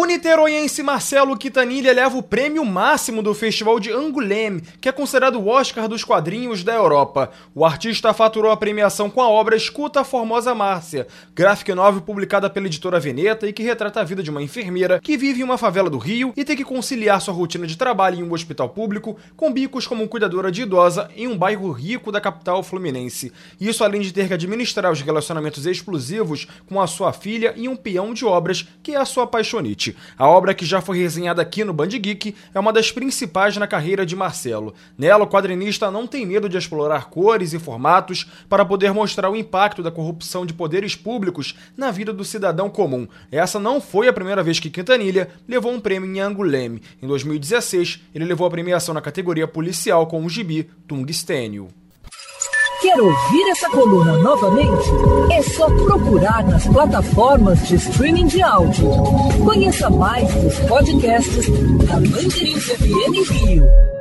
O niteroiense Marcelo Quintanilha leva o prêmio máximo do Festival de Angoulême, que é considerado o Oscar dos quadrinhos da Europa. O artista faturou a premiação com a obra Escuta a Formosa Márcia, graphic novel publicada pela editora Veneta e que retrata a vida de uma enfermeira que vive em uma favela do Rio e tem que conciliar sua rotina de trabalho em um hospital público com bicos como cuidadora de idosa em um bairro rico da capital fluminense. Isso além de ter que administrar os relacionamentos explosivos com a sua filha e um peão de obras que é a sua apaixonite. A obra que já foi resenhada aqui no Band Geek é uma das principais na carreira de Marcelo. Nela, o quadrinista não tem medo de explorar cores e formatos para poder mostrar o impacto da corrupção de poderes públicos na vida do cidadão comum. Essa não foi a primeira vez que Quintanilha levou um prêmio em Anguleme. Em 2016, ele levou a premiação na categoria policial com o gibi Tungstênio. Quer ouvir essa coluna novamente? É só procurar nas plataformas de streaming de áudio. Conheça mais dos podcasts da Mandirinhos FM Rio.